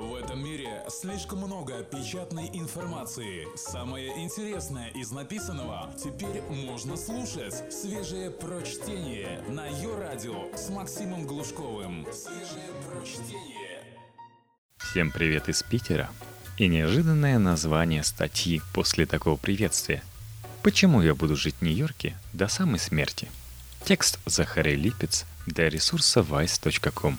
В этом мире слишком много печатной информации. Самое интересное из написанного теперь можно слушать. Свежее прочтение на ее радио с Максимом Глушковым. Свежее прочтение. Всем привет из Питера. И неожиданное название статьи после такого приветствия. Почему я буду жить в Нью-Йорке до самой смерти? Текст Захарий Липец для ресурса vice.com.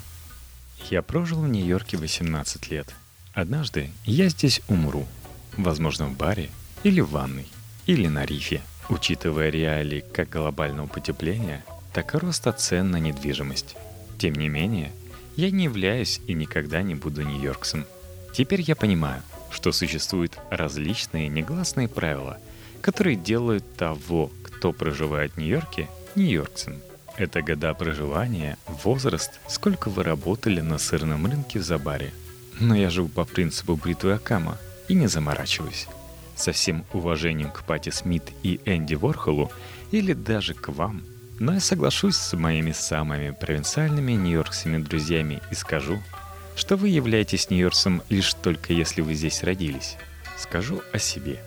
Я прожил в Нью-Йорке 18 лет. Однажды я здесь умру. Возможно, в баре или в ванной, или на рифе. Учитывая реалии как глобального потепления, так и роста цен на недвижимость. Тем не менее, я не являюсь и никогда не буду нью-йоркцем. Теперь я понимаю, что существуют различные негласные правила, которые делают того, кто проживает в Нью-Йорке, нью-йоркцем. Это года проживания, возраст, сколько вы работали на сырном рынке в Забаре. Но я живу по принципу бритвы Акама и не заморачиваюсь. Со всем уважением к Пати Смит и Энди Ворхолу или даже к вам, но я соглашусь с моими самыми провинциальными нью-йоркскими друзьями и скажу, что вы являетесь нью-йоркцем лишь только если вы здесь родились. Скажу о себе.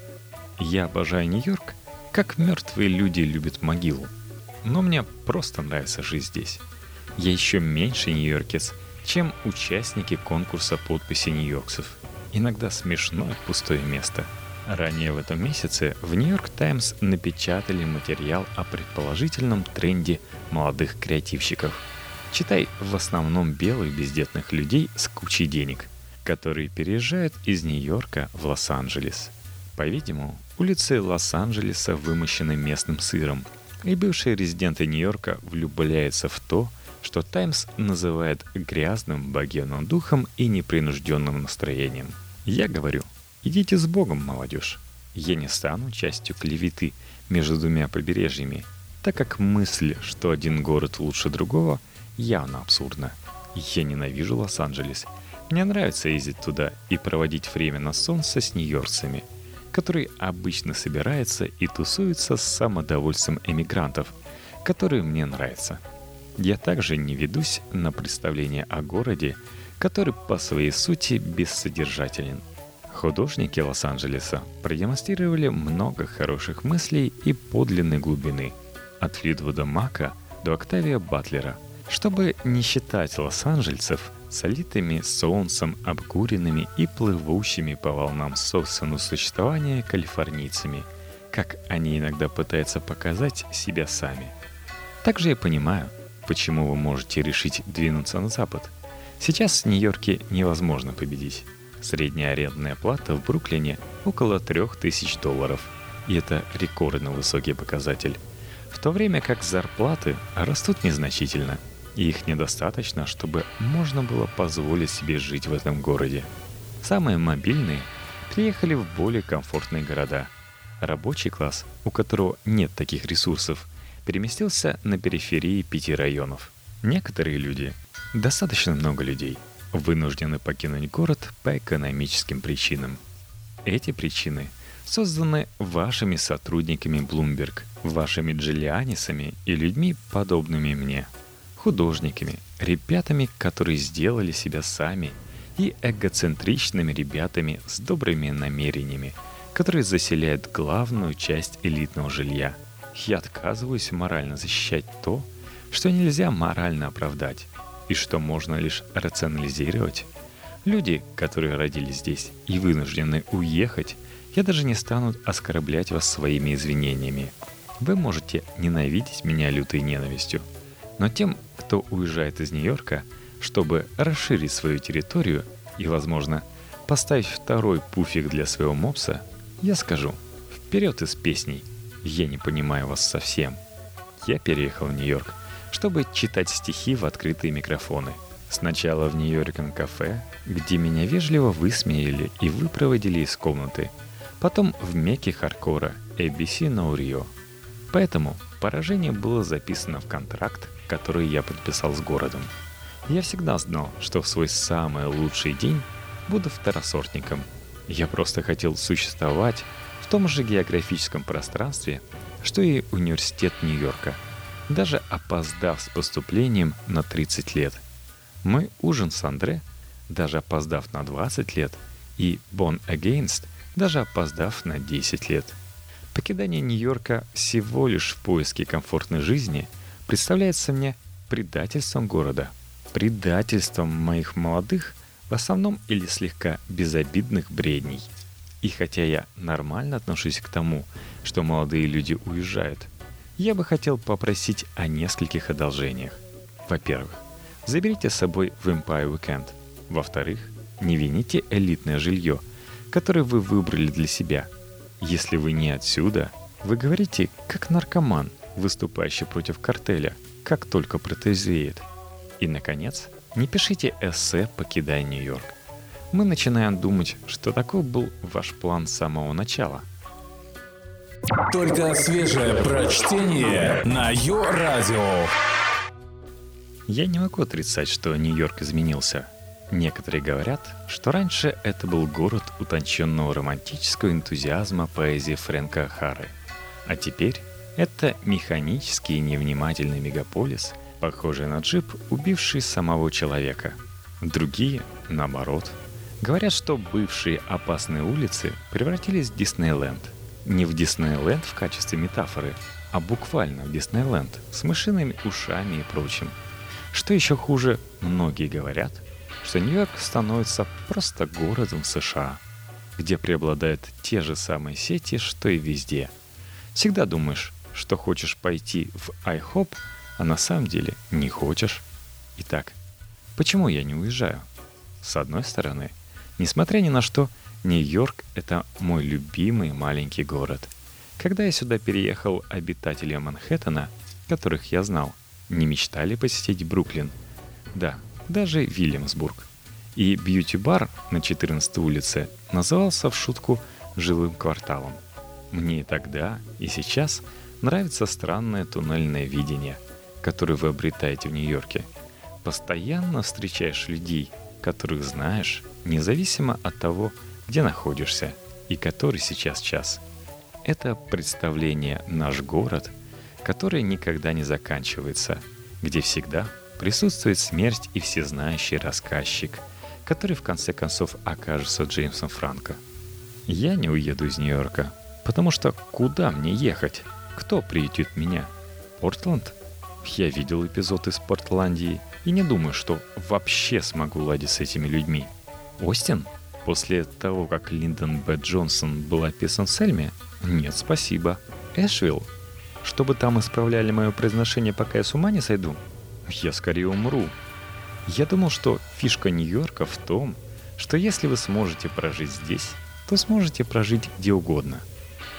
Я обожаю Нью-Йорк, как мертвые люди любят могилу – но мне просто нравится жить здесь. Я еще меньше нью-йоркец, чем участники конкурса подписи нью-йоркцев. Иногда смешное пустое место. Ранее в этом месяце в Нью-Йорк Таймс напечатали материал о предположительном тренде молодых креативщиков. Читай в основном белых бездетных людей с кучей денег, которые переезжают из Нью-Йорка в Лос-Анджелес. По-видимому, улицы Лос-Анджелеса вымощены местным сыром – и бывшие резиденты Нью-Йорка влюбляются в то, что «Таймс» называет грязным богемным духом и непринужденным настроением. Я говорю, идите с Богом, молодежь. Я не стану частью клеветы между двумя побережьями, так как мысль, что один город лучше другого, явно абсурдна. Я ненавижу Лос-Анджелес. Мне нравится ездить туда и проводить время на солнце с нью-йоркцами – который обычно собирается и тусуется с самодовольством эмигрантов, которые мне нравятся. Я также не ведусь на представление о городе, который по своей сути бессодержателен. Художники Лос-Анджелеса продемонстрировали много хороших мыслей и подлинной глубины, от Флидвуда Мака до Октавия Батлера. Чтобы не считать лос-анджельцев солитыми солнцем, обкуренными и плывущими по волнам собственного существования калифорнийцами, как они иногда пытаются показать себя сами. Также я понимаю, почему вы можете решить двинуться на запад. Сейчас в Нью-Йорке невозможно победить. Средняя арендная плата в Бруклине около 3000 долларов. И это рекордно высокий показатель. В то время как зарплаты растут незначительно – и их недостаточно, чтобы можно было позволить себе жить в этом городе. Самые мобильные приехали в более комфортные города. Рабочий класс, у которого нет таких ресурсов, переместился на периферии пяти районов. Некоторые люди, достаточно много людей, вынуждены покинуть город по экономическим причинам. Эти причины созданы вашими сотрудниками Bloomberg, вашими Джиллианисами и людьми, подобными мне – художниками, ребятами, которые сделали себя сами, и эгоцентричными ребятами с добрыми намерениями, которые заселяют главную часть элитного жилья. Я отказываюсь морально защищать то, что нельзя морально оправдать, и что можно лишь рационализировать. Люди, которые родились здесь и вынуждены уехать, я даже не стану оскорблять вас своими извинениями. Вы можете ненавидеть меня лютой ненавистью – но тем, кто уезжает из Нью-Йорка, чтобы расширить свою территорию и, возможно, поставить второй пуфик для своего мопса, я скажу «Вперед из песней! Я не понимаю вас совсем!» Я переехал в Нью-Йорк, чтобы читать стихи в открытые микрофоны. Сначала в Нью-Йорком кафе, где меня вежливо высмеяли и выпроводили из комнаты. Потом в Мекке Харкора, ABC No Rio. Поэтому поражение было записано в контракт, который я подписал с городом. Я всегда знал, что в свой самый лучший день буду второсортником. Я просто хотел существовать в том же географическом пространстве, что и университет Нью-Йорка, даже опоздав с поступлением на 30 лет. Мой ужин с Андре даже опоздав на 20 лет, и Born Against, даже опоздав на 10 лет. Покидание Нью-Йорка всего лишь в поиске комфортной жизни представляется мне предательством города, предательством моих молодых, в основном или слегка безобидных бредней. И хотя я нормально отношусь к тому, что молодые люди уезжают, я бы хотел попросить о нескольких одолжениях. Во-первых, заберите с собой в Empire Weekend. Во-вторых, не вините элитное жилье, которое вы выбрали для себя. Если вы не отсюда, вы говорите как наркоман, выступающий против картеля, как только протрезвеет. И, наконец, не пишите эссе «Покидая Нью-Йорк». Мы начинаем думать, что такой был ваш план с самого начала. Только свежее прочтение на Йо-Радио. Я не могу отрицать, что Нью-Йорк изменился. Некоторые говорят, что раньше это был город утонченного романтического энтузиазма поэзии Фрэнка Хары. А теперь это механический и невнимательный мегаполис, похожий на джип, убивший самого человека. Другие, наоборот, говорят, что бывшие опасные улицы превратились в Диснейленд. Не в Диснейленд в качестве метафоры, а буквально в Диснейленд с мышиными ушами и прочим – что еще хуже, многие говорят, что Нью-Йорк становится просто городом США, где преобладают те же самые сети, что и везде. Всегда думаешь, что хочешь пойти в iHop, а на самом деле не хочешь. Итак, почему я не уезжаю? С одной стороны, несмотря ни на что, Нью-Йорк — это мой любимый маленький город. Когда я сюда переехал, обитатели Манхэттена, которых я знал — не мечтали посетить Бруклин. Да, даже Вильямсбург. И бьюти-бар на 14 улице назывался в шутку «жилым кварталом». Мне и тогда, и сейчас нравится странное туннельное видение, которое вы обретаете в Нью-Йорке. Постоянно встречаешь людей, которых знаешь, независимо от того, где находишься и который сейчас час. Это представление «Наш город» — который никогда не заканчивается, где всегда присутствует смерть и всезнающий рассказчик, который в конце концов окажется Джеймсом Франко. Я не уеду из Нью-Йорка, потому что куда мне ехать? Кто приютит меня? Портленд? Я видел эпизод из Портландии и не думаю, что вообще смогу ладить с этими людьми. Остин? После того, как Линдон Б. Джонсон был описан в Сельме? Нет, спасибо. Эшвилл? чтобы там исправляли мое произношение, пока я с ума не сойду? Я скорее умру. Я думал, что фишка Нью-Йорка в том, что если вы сможете прожить здесь, то сможете прожить где угодно.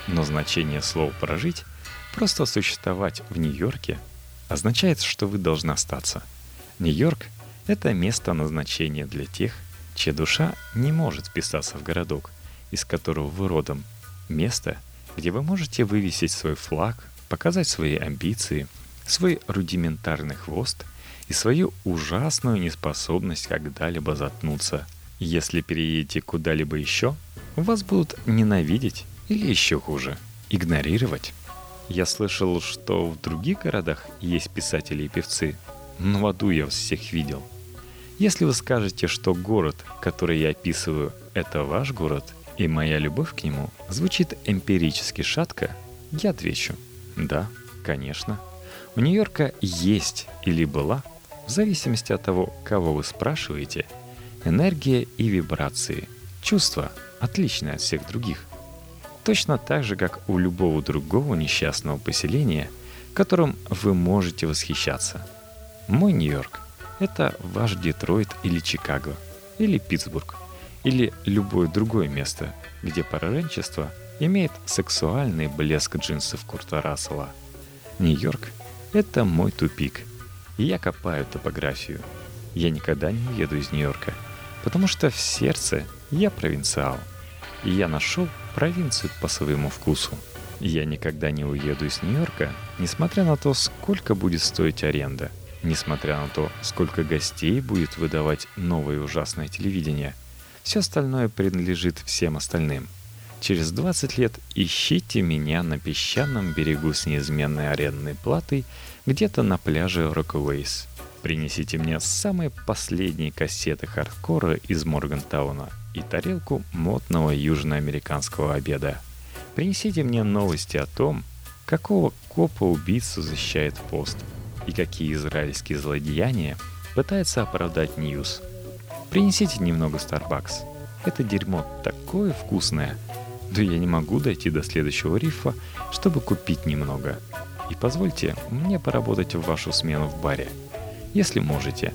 Но значение слова «прожить» — просто существовать в Нью-Йорке — означает, что вы должны остаться. Нью-Йорк — это место назначения для тех, чья душа не может вписаться в городок, из которого вы родом. Место, где вы можете вывесить свой флаг, показать свои амбиции, свой рудиментарный хвост и свою ужасную неспособность когда-либо заткнуться. Если переедете куда-либо еще, вас будут ненавидеть или еще хуже, игнорировать. Я слышал, что в других городах есть писатели и певцы, но в аду я всех видел. Если вы скажете, что город, который я описываю, это ваш город, и моя любовь к нему звучит эмпирически шатко, я отвечу – да, конечно. У Нью-Йорка есть или была, в зависимости от того, кого вы спрашиваете, энергия и вибрации, чувства, отличные от всех других. Точно так же, как у любого другого несчастного поселения, которым вы можете восхищаться. Мой Нью-Йорк — это ваш Детройт или Чикаго, или Питтсбург, или любое другое место, где пораженчество — имеет сексуальный блеск джинсов Курта Рассела. Нью-Йорк — это мой тупик. Я копаю топографию. Я никогда не уеду из Нью-Йорка, потому что в сердце я провинциал. И я нашел провинцию по своему вкусу. Я никогда не уеду из Нью-Йорка, несмотря на то, сколько будет стоить аренда, несмотря на то, сколько гостей будет выдавать новое ужасное телевидение. Все остальное принадлежит всем остальным — Через 20 лет ищите меня на песчаном берегу с неизменной арендной платой где-то на пляже Рокуэйс. Принесите мне самые последние кассеты хардкора из Моргантауна и тарелку модного южноамериканского обеда. Принесите мне новости о том, какого копа-убийцу защищает Post и какие израильские злодеяния пытается оправдать News. Принесите немного Starbucks. Это дерьмо такое вкусное. Да я не могу дойти до следующего рифа, чтобы купить немного. И позвольте мне поработать в вашу смену в баре. Если можете,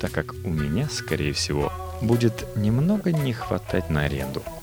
так как у меня, скорее всего, будет немного не хватать на аренду –